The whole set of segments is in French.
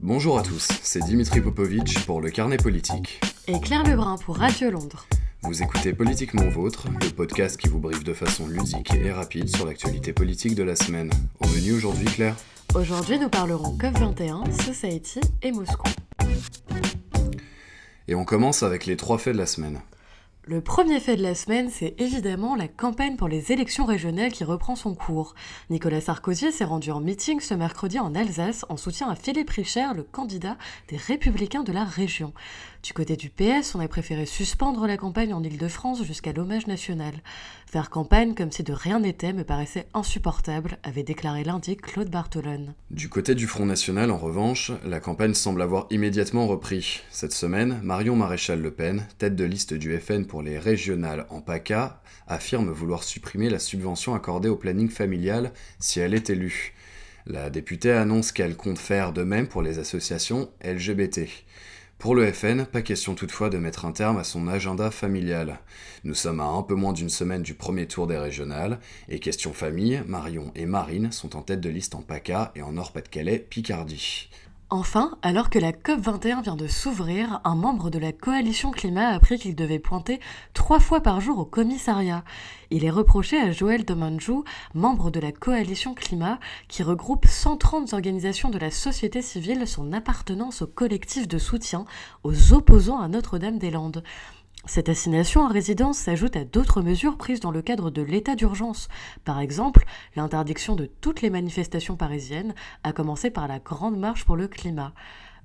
Bonjour à tous, c'est Dimitri Popovic pour le Carnet Politique. Et Claire Lebrun pour Radio Londres. Vous écoutez Politiquement Vôtre, le podcast qui vous briefe de façon ludique et rapide sur l'actualité politique de la semaine. Au menu aujourd'hui, Claire Aujourd'hui, nous parlerons COP21, Society et Moscou. Et on commence avec les trois faits de la semaine. Le premier fait de la semaine, c'est évidemment la campagne pour les élections régionales qui reprend son cours. Nicolas Sarkozy s'est rendu en meeting ce mercredi en Alsace en soutien à Philippe Richer, le candidat des Républicains de la région. Du côté du PS, on a préféré suspendre la campagne en Ile-de-France jusqu'à l'hommage national. Faire campagne comme si de rien n'était me paraissait insupportable, avait déclaré lundi Claude Bartolone. Du côté du Front National, en revanche, la campagne semble avoir immédiatement repris. Cette semaine, Marion Maréchal Le Pen, tête de liste du FN pour les régionales en PACA, affirme vouloir supprimer la subvention accordée au planning familial si elle est élue. La députée annonce qu'elle compte faire de même pour les associations LGBT. Pour le FN, pas question toutefois de mettre un terme à son agenda familial. Nous sommes à un peu moins d'une semaine du premier tour des régionales, et question famille, Marion et Marine sont en tête de liste en PACA et en Nord-Pas-de-Calais, Picardie. Enfin, alors que la COP21 vient de s'ouvrir, un membre de la coalition climat a appris qu'il devait pointer trois fois par jour au commissariat. Il est reproché à Joël Domanjou, membre de la coalition climat, qui regroupe 130 organisations de la société civile, son appartenance au collectif de soutien aux opposants à Notre-Dame-des-Landes. Cette assignation en résidence s'ajoute à d'autres mesures prises dans le cadre de l'état d'urgence. Par exemple, l'interdiction de toutes les manifestations parisiennes, à commencer par la Grande Marche pour le climat.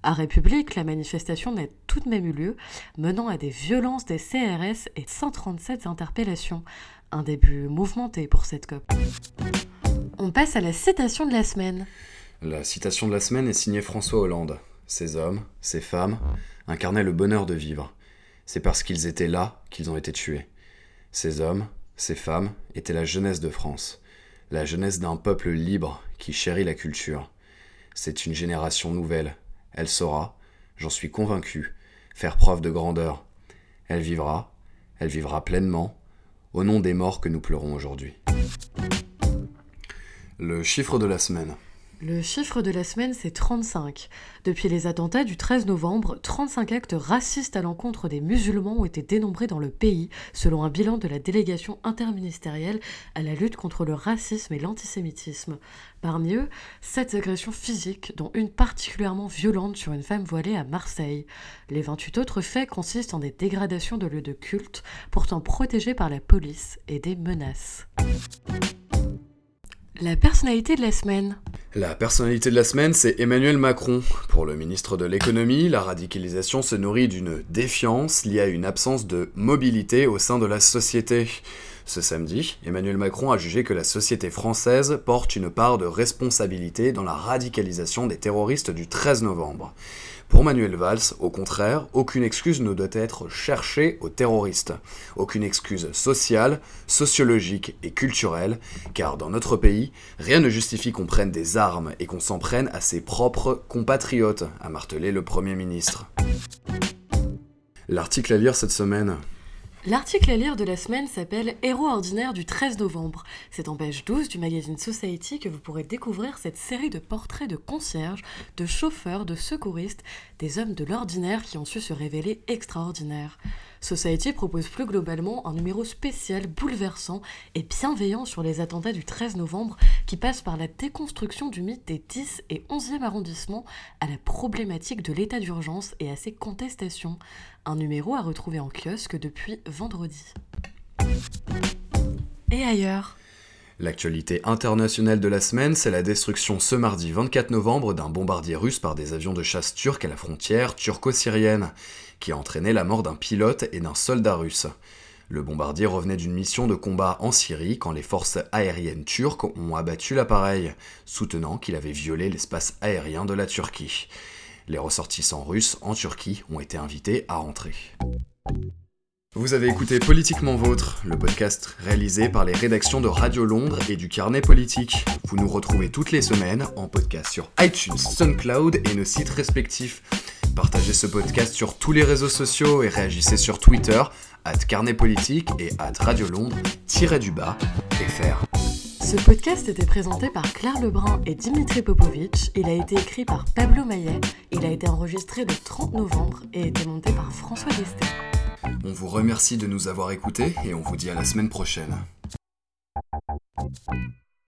À République, la manifestation n'a tout de même eu lieu, menant à des violences des CRS et 137 interpellations. Un début mouvementé pour cette COP. On passe à la citation de la semaine. La citation de la semaine est signée François Hollande. Ces hommes, ces femmes, incarnaient le bonheur de vivre. C'est parce qu'ils étaient là qu'ils ont été tués. Ces hommes, ces femmes étaient la jeunesse de France, la jeunesse d'un peuple libre qui chérit la culture. C'est une génération nouvelle. Elle saura, j'en suis convaincu, faire preuve de grandeur. Elle vivra, elle vivra pleinement, au nom des morts que nous pleurons aujourd'hui. Le chiffre de la semaine. Le chiffre de la semaine, c'est 35. Depuis les attentats du 13 novembre, 35 actes racistes à l'encontre des musulmans ont été dénombrés dans le pays, selon un bilan de la délégation interministérielle à la lutte contre le racisme et l'antisémitisme. Parmi eux, 7 agressions physiques, dont une particulièrement violente sur une femme voilée à Marseille. Les 28 autres faits consistent en des dégradations de lieux de culte, pourtant protégés par la police, et des menaces. La personnalité de la semaine. La personnalité de la semaine, c'est Emmanuel Macron. Pour le ministre de l'économie, la radicalisation se nourrit d'une défiance liée à une absence de mobilité au sein de la société. Ce samedi, Emmanuel Macron a jugé que la société française porte une part de responsabilité dans la radicalisation des terroristes du 13 novembre. Pour Manuel Valls, au contraire, aucune excuse ne doit être cherchée aux terroristes. Aucune excuse sociale, sociologique et culturelle, car dans notre pays, rien ne justifie qu'on prenne des armes et qu'on s'en prenne à ses propres compatriotes, a martelé le Premier ministre. L'article à lire cette semaine. L'article à lire de la semaine s'appelle Héros ordinaire du 13 novembre. C'est en page 12 du magazine Society que vous pourrez découvrir cette série de portraits de concierges, de chauffeurs, de secouristes, des hommes de l'ordinaire qui ont su se révéler extraordinaires. Society propose plus globalement un numéro spécial, bouleversant et bienveillant sur les attentats du 13 novembre qui passe par la déconstruction du mythe des 10 et 11e arrondissements à la problématique de l'état d'urgence et à ses contestations. Un numéro à retrouver en kiosque depuis vendredi. Et ailleurs L'actualité internationale de la semaine, c'est la destruction ce mardi 24 novembre d'un bombardier russe par des avions de chasse turcs à la frontière turco-syrienne, qui a entraîné la mort d'un pilote et d'un soldat russe. Le bombardier revenait d'une mission de combat en Syrie quand les forces aériennes turques ont abattu l'appareil, soutenant qu'il avait violé l'espace aérien de la Turquie. Les ressortissants russes en Turquie ont été invités à rentrer. Vous avez écouté Politiquement Vôtre, le podcast réalisé par les rédactions de Radio Londres et du Carnet Politique. Vous nous retrouvez toutes les semaines en podcast sur iTunes, SoundCloud et nos sites respectifs. Partagez ce podcast sur tous les réseaux sociaux et réagissez sur Twitter, at Carnet Politique et at Radio Londres, du bas, FR. Ce podcast était présenté par Claire Lebrun et Dimitri Popovic. Il a été écrit par Pablo Maillet. Il a été enregistré le 30 novembre et été monté par François Destet. On vous remercie de nous avoir écoutés et on vous dit à la semaine prochaine.